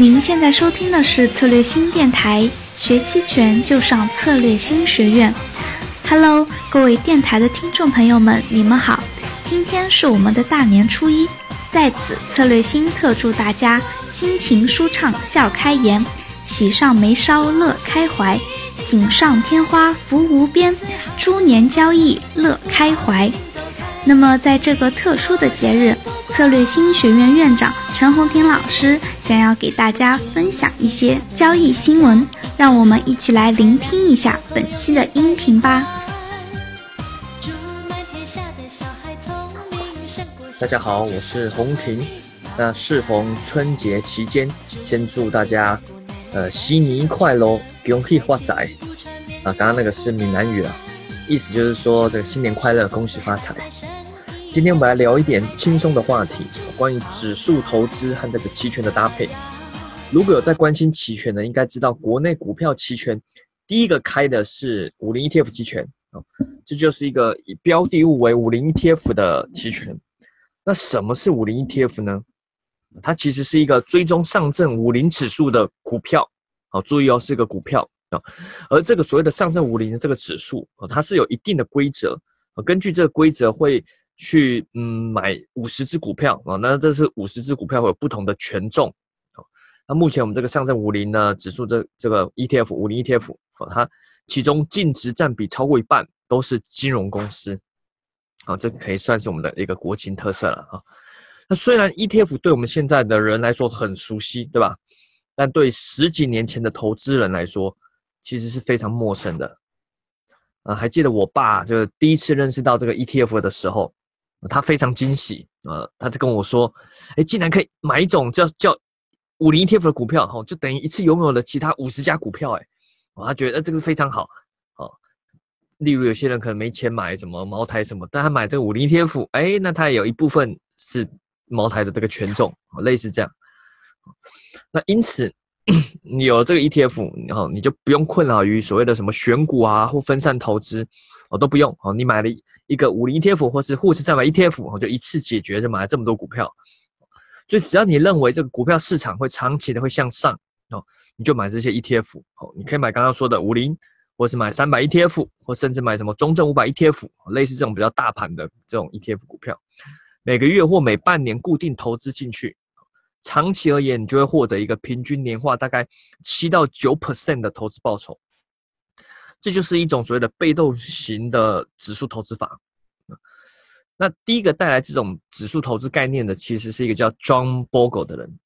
您现在收听的是策略新电台，学期权就上策略新学院。Hello，各位电台的听众朋友们，你们好！今天是我们的大年初一，在此策略新特祝大家心情舒畅，笑开颜，喜上眉梢，乐开怀，锦上添花，福无边，猪年交易乐开怀。那么，在这个特殊的节日，策略新学院院长陈红婷老师想要给大家分享一些交易新闻，让我们一起来聆听一下本期的音频吧。大家好，我是红婷。那适逢春节期间，先祝大家呃新年快乐，恭喜发财。啊，刚刚那个是闽南语啊，意思就是说这个新年快乐，恭喜发财。今天我们来聊一点轻松的话题，关于指数投资和这个期权的搭配。如果有在关心期权的，应该知道国内股票期权第一个开的是五零 ETF 期权啊，这就是一个以标的物为五零 ETF 的期权。那什么是五零 ETF 呢？它其实是一个追踪上证五零指数的股票，好，注意哦，是个股票啊。而这个所谓的上证五零的这个指数啊，它是有一定的规则，根据这个规则会。去嗯买五十只股票啊，那这是五十只股票会有不同的权重啊。那目前我们这个上证五零呢指数这这个 ETF 五零 ETF，它其中净值占比超过一半都是金融公司啊，这可以算是我们的一个国情特色了啊。那虽然 ETF 对我们现在的人来说很熟悉，对吧？但对十几年前的投资人来说，其实是非常陌生的啊。还记得我爸就是第一次认识到这个 ETF 的时候。他非常惊喜，呃，他就跟我说：“哎，竟然可以买一种叫叫五零 ETF 的股票，哈，就等于一次拥有了其他五十家股票，哎，他觉得这个非常好，哦。例如有些人可能没钱买什么茅台什么，但他买这个五零 ETF，哎，那他也有一部分是茅台的这个权重，类似这样。那因此。”你有了这个 ETF，然后你就不用困扰于所谓的什么选股啊或分散投资，哦都不用哦。你买了一个五零 ETF 或是沪市三百 ETF，哦就一次解决，就买了这么多股票。所以只要你认为这个股票市场会长期的会向上，哦你就买这些 ETF。哦你可以买刚刚说的五零，或是买三百 ETF，或甚至买什么中证五百 ETF，类似这种比较大盘的这种 ETF 股票，每个月或每半年固定投资进去。长期而言，你就会获得一个平均年化大概七到九 percent 的投资报酬，这就是一种所谓的被动型的指数投资法。那第一个带来这种指数投资概念的，其实是一个叫 John Bogle 的人。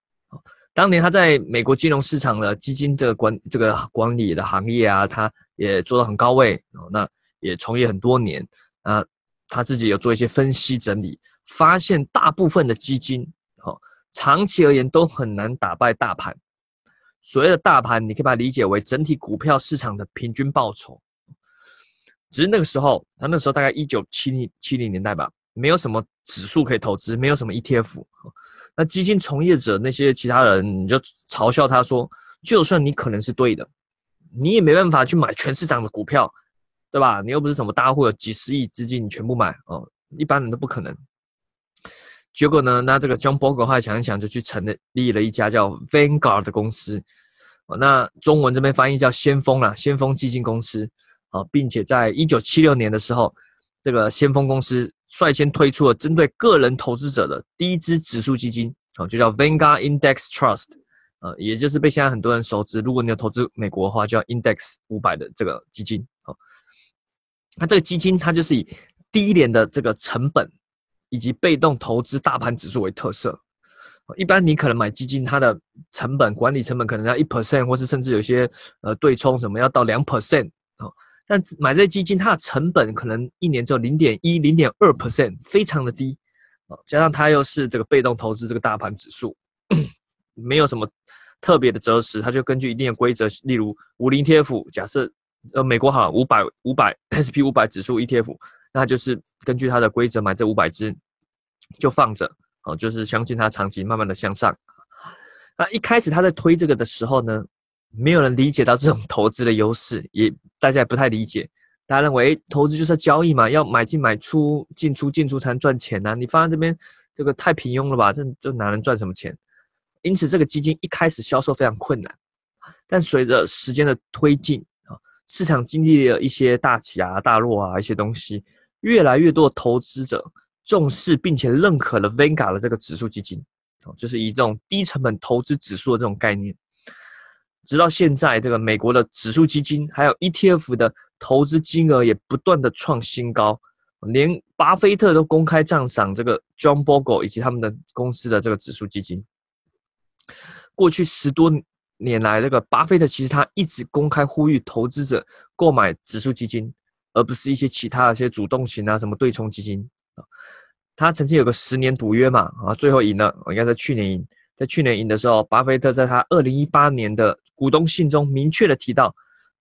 当年他在美国金融市场的基金的管这个管理的行业啊，他也做到很高位，那也从业很多年啊，他自己有做一些分析整理，发现大部分的基金。哦长期而言都很难打败大盘。所谓的大盘，你可以把它理解为整体股票市场的平均报酬。只是那个时候，他那时候大概一九七零七零年代吧，没有什么指数可以投资，没有什么 ETF。那基金从业者那些其他人，你就嘲笑他说：，就算你可能是对的，你也没办法去买全市场的股票，对吧？你又不是什么大户，有几十亿资金，你全部买哦，一般人都不可能。结果呢？那这个 John Bogle 话想一想，就去成立了一家叫 Vanguard 的公司。那中文这边翻译叫先锋啦，先锋基金公司。啊，并且在一九七六年的时候，这个先锋公司率先推出了针对个人投资者的第一支指数基金，啊，就叫 Vanguard Index Trust。呃，也就是被现在很多人熟知。如果你有投资美国的话，叫 Index 五百的这个基金。好，那这个基金它就是以低廉的这个成本。以及被动投资大盘指数为特色，一般你可能买基金，它的成本管理成本可能要一 percent，或是甚至有些呃对冲什么要到两 percent 啊。但买这些基金，它的成本可能一年只有零点一、零点二 percent，非常的低啊。加上它又是这个被动投资这个大盘指数，没有什么特别的择时，它就根据一定的规则，例如五零 TF，假设呃美国好五百五百 SP 五百指数 ETF，那就是根据它的规则买这五百只。就放着哦，就是相信它长期慢慢的向上。那一开始他在推这个的时候呢，没有人理解到这种投资的优势，也大家也不太理解。大家认为投资就是交易嘛，要买进买出，进出进出才能赚钱呐。你放在这边，这个太平庸了吧？这这哪能赚什么钱？因此这个基金一开始销售非常困难，但随着时间的推进啊，市场经历了一些大起啊、大落啊一些东西，越来越多的投资者重视并且认可了 Vanguard 的这个指数基金，哦，就是以这种低成本投资指数的这种概念。直到现在，这个美国的指数基金还有 ETF 的投资金额也不断的创新高，连巴菲特都公开赞赏这个 John Bogle 以及他们的公司的这个指数基金。过去十多年来，这个巴菲特其实他一直公开呼吁投资者购买指数基金，而不是一些其他的一些主动型啊，什么对冲基金啊。他曾经有个十年赌约嘛，啊，最后赢了，我应该在去年赢。在去年赢的时候，巴菲特在他二零一八年的股东信中明确的提到，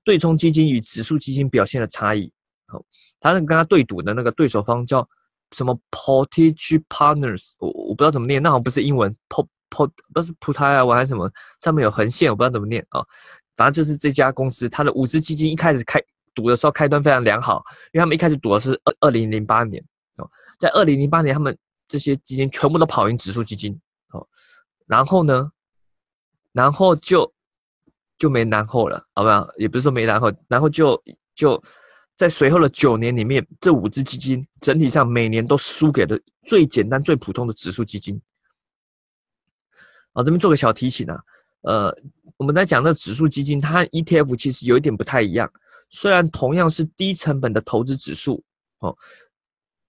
对冲基金与指数基金表现的差异。好，他那个跟他对赌的那个对手方叫什么 Portage Partners，我我不知道怎么念，那好像不是英文，Port Port 不是葡萄牙文还是什么，上面有横线，我不知道怎么念啊。反正就是这家公司，它的五只基金一开始开赌的时候开端非常良好，因为他们一开始赌的是二二零零八年哦，在二零零八年他们这些基金全部都跑赢指数基金哦。然后呢，然后就就没然后了，好不好？也不是说没然后，然后就就在随后的九年里面，这五只基金整体上每年都输给了最简单、最普通的指数基金。啊，这边做个小提醒啊，呃，我们在讲的指数基金，它 ETF 其实有一点不太一样，虽然同样是低成本的投资指数，哦，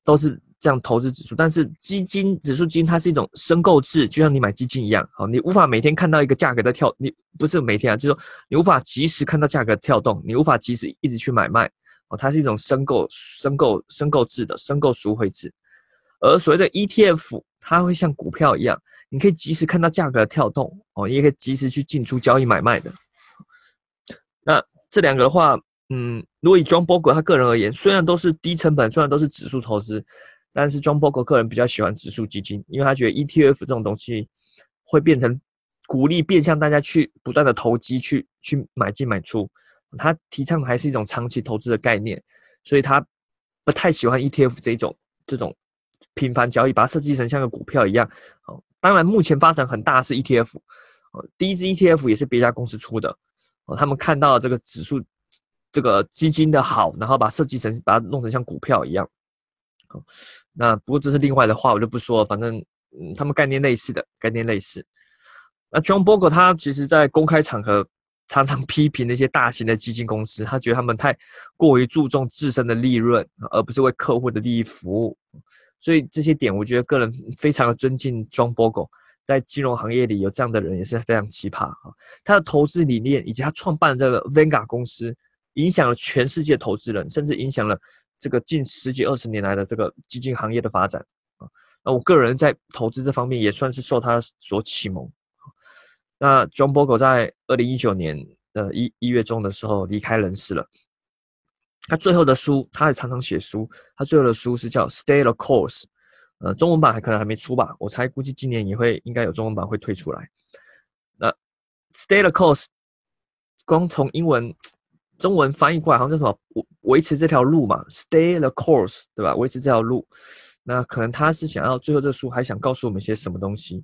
都是。这样投资指数，但是基金指数基金它是一种申购制，就像你买基金一样，好，你无法每天看到一个价格在跳，你不是每天啊，就是说你无法及时看到价格跳动，你无法及时一直去买卖，哦，它是一种申购、申购、申购制的申购赎回制，而所谓的 ETF，它会像股票一样，你可以及时看到价格的跳动，哦，也可以及时去进出交易买卖的。那这两个的话，嗯，如果以 John Bogle 他个人而言，虽然都是低成本，虽然都是指数投资。但是，John Bogle 个人比较喜欢指数基金，因为他觉得 ETF 这种东西会变成鼓励变相大家去不断的投机，去去买进买出。他提倡的还是一种长期投资的概念，所以他不太喜欢 ETF 这种这种频繁交易，把它设计成像个股票一样。哦，当然目前发展很大是 ETF，哦，第一支 ETF 也是别家公司出的。哦，他们看到这个指数这个基金的好，然后把设计成把它弄成像股票一样。那不过这是另外的话，我就不说了。反正，嗯，他们概念类似的，概念类似。那 John Bogle 他其实在公开场合常常 批评那些大型的基金公司，他觉得他们太过于注重自身的利润，而不是为客户的利益服务。所以这些点，我觉得个人 非常的尊敬 John Bogle，在金融行业里有这样的人也是非常奇葩啊。他的投资理念以及他创办这个 Vanga 公司，影响了全世界投资人，甚至影响了。这个近十几二十年来的这个基金行业的发展啊，那我个人在投资这方面也算是受他所启蒙。那 John Bogle 在二零一九年的一一月中的时候离开人世了。他最后的书，他也常常写书。他最后的书是叫《Stay the Course》，呃，中文版还可能还没出吧？我猜估计今年也会应该有中文版会推出来。那《Stay the Course》光从英文。中文翻译过来好像叫什么维维持这条路嘛，Stay the course，对吧？维持这条路，那可能他是想要最后这书还想告诉我们些什么东西？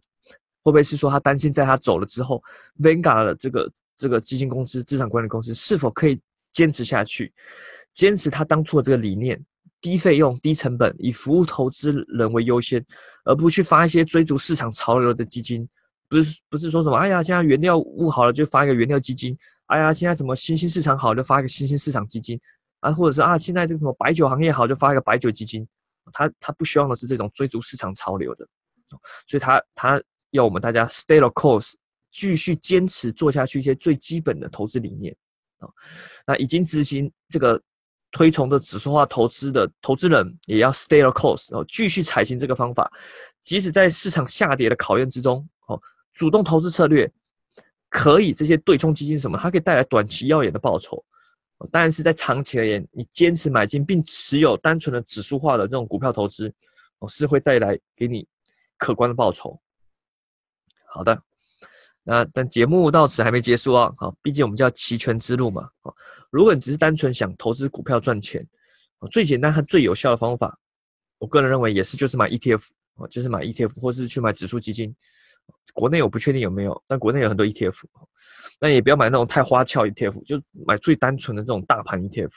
会不会是说他担心在他走了之后，Vanguard 的这个这个基金公司、资产管理公司是否可以坚持下去，坚持他当初的这个理念，低费用、低成本，以服务投资人为优先，而不去发一些追逐市场潮流的基金？不是不是说什么？哎呀，现在原料物好了就发一个原料基金。哎呀，现在什么新兴市场好就发一个新兴市场基金啊，或者是啊，现在这个什么白酒行业好就发一个白酒基金。他他不希望的是这种追逐市场潮流的，所以他他要我们大家 stay the course，继续坚持做下去一些最基本的投资理念啊。那已经执行这个推崇的指数化投资的投资人也要 stay the course，然后继续采行这个方法，即使在市场下跌的考验之中，主动投资策略。可以，这些对冲基金什么，它可以带来短期耀眼的报酬，但是在长期而言，你坚持买进并持有单纯的指数化的这种股票投资，哦，是会带来给你可观的报酬。好的，那但节目到此还没结束啊，好，毕竟我们叫期权之路嘛，啊，如果你只是单纯想投资股票赚钱，最简单和最有效的方法，我个人认为也是就是买 ETF，哦，就是买 ETF 或是去买指数基金。国内我不确定有没有，但国内有很多 ETF。那也不要买那种太花俏 ETF，就买最单纯的这种大盘 ETF。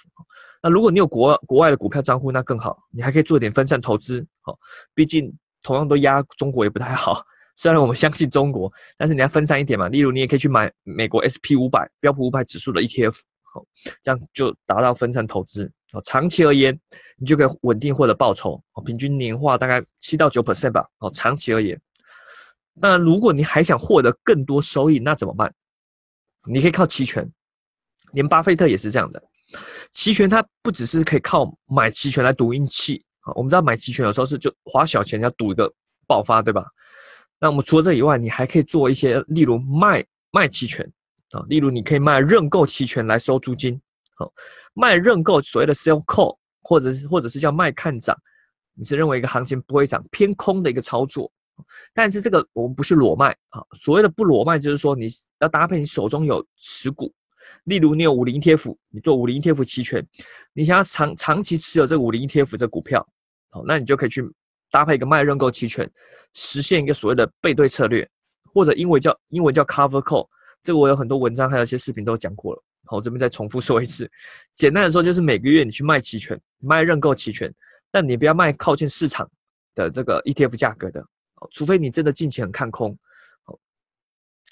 那如果你有国国外的股票账户，那更好，你还可以做点分散投资。好，毕竟同样都压中国也不太好。虽然我们相信中国，但是你要分散一点嘛。例如，你也可以去买美国 SP 五百标普五百指数的 ETF。好，这样就达到分散投资。哦，长期而言，你就可以稳定获得报酬。哦，平均年化大概七到九 percent 吧。哦，长期而言，那如果你还想获得更多收益，那怎么办？你可以靠期权，连巴菲特也是这样的。期权它不只是可以靠买期权来赌运气啊，我们知道买期权有时候是就花小钱要赌一个爆发，对吧？那我们除了这以外，你还可以做一些，例如卖卖期权啊，例如你可以卖认购期权来收租金，好，卖认购所谓的 sell call，或者是或者是叫卖看涨，你是认为一个行情不会涨偏空的一个操作。但是这个我们不是裸卖啊，所谓的不裸卖就是说你要搭配你手中有持股，例如你有五零 ETF，你做五零 ETF 期权，你想要长长期持有这五零 ETF 这股票，好，那你就可以去搭配一个卖认购期权，实现一个所谓的背对策略，或者英文叫英文叫 Cover Call，这个我有很多文章还有一些视频都讲过了，好，我这边再重复说一次，简单的说就是每个月你去卖期权，卖认购期权，但你不要卖靠近市场的这个 ETF 价格的。除非你真的近期很看空，好，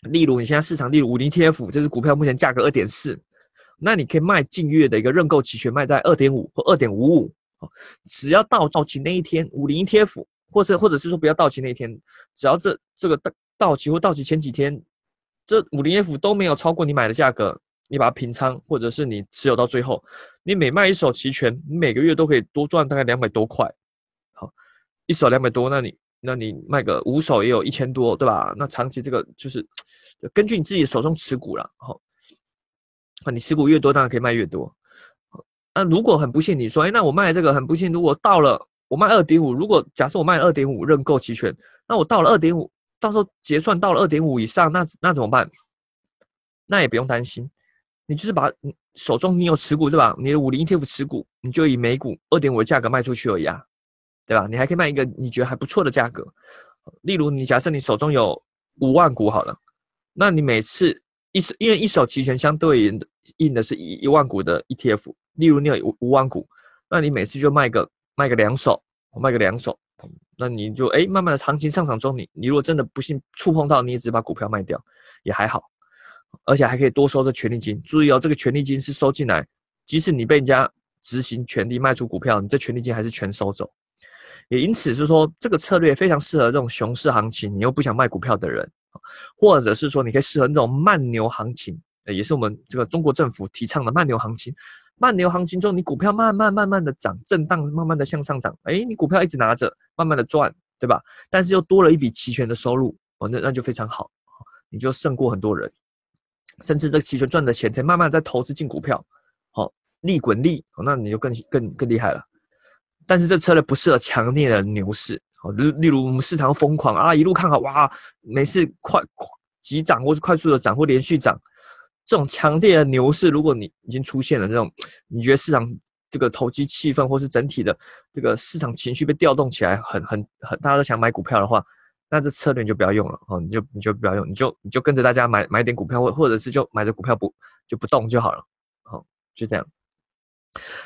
例如你现在市场例如五零 TF 这只股票目前价格二点四，那你可以卖近月的一个认购期权卖在二点五或二点五五，只要到到期那一天五零 TF 或者或者是说不要到期那一天，只要这这个到到期或到期前几天，这五零 F 都没有超过你买的价格，你把它平仓或者是你持有到最后，你每卖一手期权，你每个月都可以多赚大概两百多块，好，一手两百多，那你。那你卖个五手也有一千多，对吧？那长期这个就是根据你自己手中持股了，好，啊，你持股越多，当然可以卖越多。那如果很不幸，你说，哎，那我卖这个很不幸，如果到了我卖二点五，如果假设我卖二点五认购期权，那我到了二点五，到时候结算到了二点五以上，那那怎么办？那也不用担心，你就是把手中你有持股，对吧？你的五零 ETF 持股，你就以每股二点五的价格卖出去而已啊。对吧？你还可以卖一个你觉得还不错的价格，例如你假设你手中有五万股好了，那你每次一手因为一手期权相对应印的是一一万股的 ETF，例如你有五五万股，那你每次就卖个卖个两手，卖个两手，那你就哎慢慢的行情上涨中，你你如果真的不幸触碰到，你也只把股票卖掉也还好，而且还可以多收这权利金。注意哦，这个权利金是收进来，即使你被人家执行权利卖出股票，你这权利金还是全收走。也因此是说，这个策略非常适合这种熊市行情，你又不想卖股票的人，或者是说，你可以适合那种慢牛行情，也是我们这个中国政府提倡的慢牛行情。慢牛行情中，你股票慢慢慢慢的涨，震荡慢慢的向上涨，哎，你股票一直拿着，慢慢的赚，对吧？但是又多了一笔期权的收入，哦，那那就非常好，你就胜过很多人，甚至这个期权赚的钱，可以慢慢再投资进股票，好，利滚利，哦那你就更更更厉害了。但是这策略不适合强烈的牛市，好，例例如我们市场疯狂啊，一路看好哇，每次快急涨或是快速的涨或连续涨，这种强烈的牛市，如果你已经出现了这种，你觉得市场这个投机气氛或是整体的这个市场情绪被调动起来，很很很，大家都想买股票的话，那这策略你就不要用了哦，你就你就不要用，你就你就跟着大家买买点股票，或或者是就买着股票不就不动就好了，好，就这样。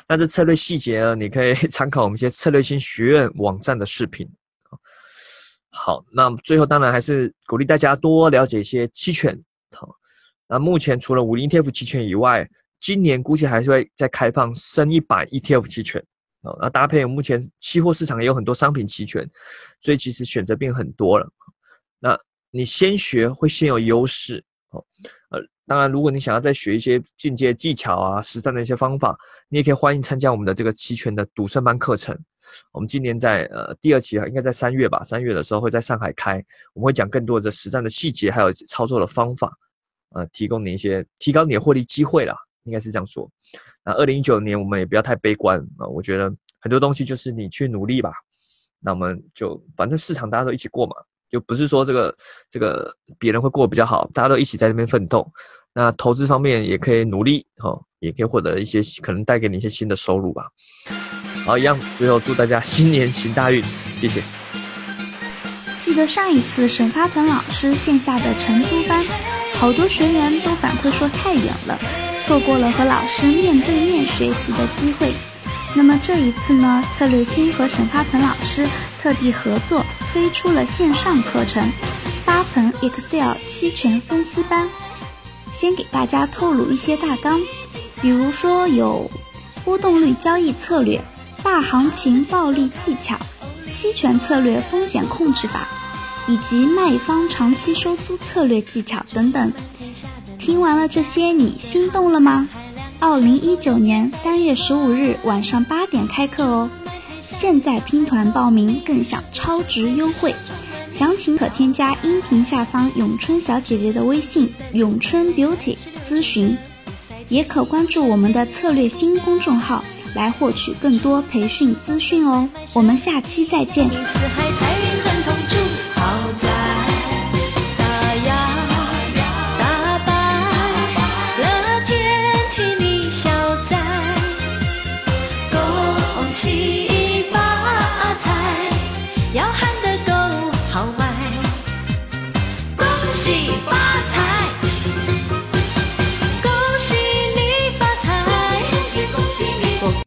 那这策略细节呢？你可以 参考我们一些策略性学院网站的视频。好，那最后当然还是鼓励大家多了解一些期权。好，那目前除了五零 ETF 期权以外，今年估计还是会再开放升一版 ETF 期权。哦，那搭配目前期货市场也有很多商品期权，所以其实选择变很多了。那你先学会先有优势。呃。当然，如果你想要再学一些进阶技巧啊、实战的一些方法，你也可以欢迎参加我们的这个期权的赌圣班课程。我们今年在呃第二期，应该在三月吧，三月的时候会在上海开，我们会讲更多的实战的细节，还有操作的方法，呃，提供你一些提高你的获利机会啦，应该是这样说。那二零一九年我们也不要太悲观啊，我觉得很多东西就是你去努力吧。那我们就反正市场大家都一起过嘛。就不是说这个这个别人会过得比较好，大家都一起在那边奋斗。那投资方面也可以努力，哈，也可以获得一些可能带给你一些新的收入吧。好，一样，最后祝大家新年行大运，谢谢。记得上一次沈发鹏老师线下的成都班，好多学员都反馈说太远了，错过了和老师面对面学习的机会。那么这一次呢，策略星和沈发鹏老师特地合作推出了线上课程——八盆 Excel 期权分析班。先给大家透露一些大纲，比如说有波动率交易策略、大行情暴利技巧、期权策略风险控制法，以及卖方长期收租策略技巧等等。听完了这些，你心动了吗？二零一九年三月十五日晚上八点开课哦，现在拼团报名更享超值优惠。详情可添加音频下方咏春小姐姐的微信“咏春 Beauty” 咨询，也可关注我们的策略新公众号来获取更多培训资讯哦。我们下期再见。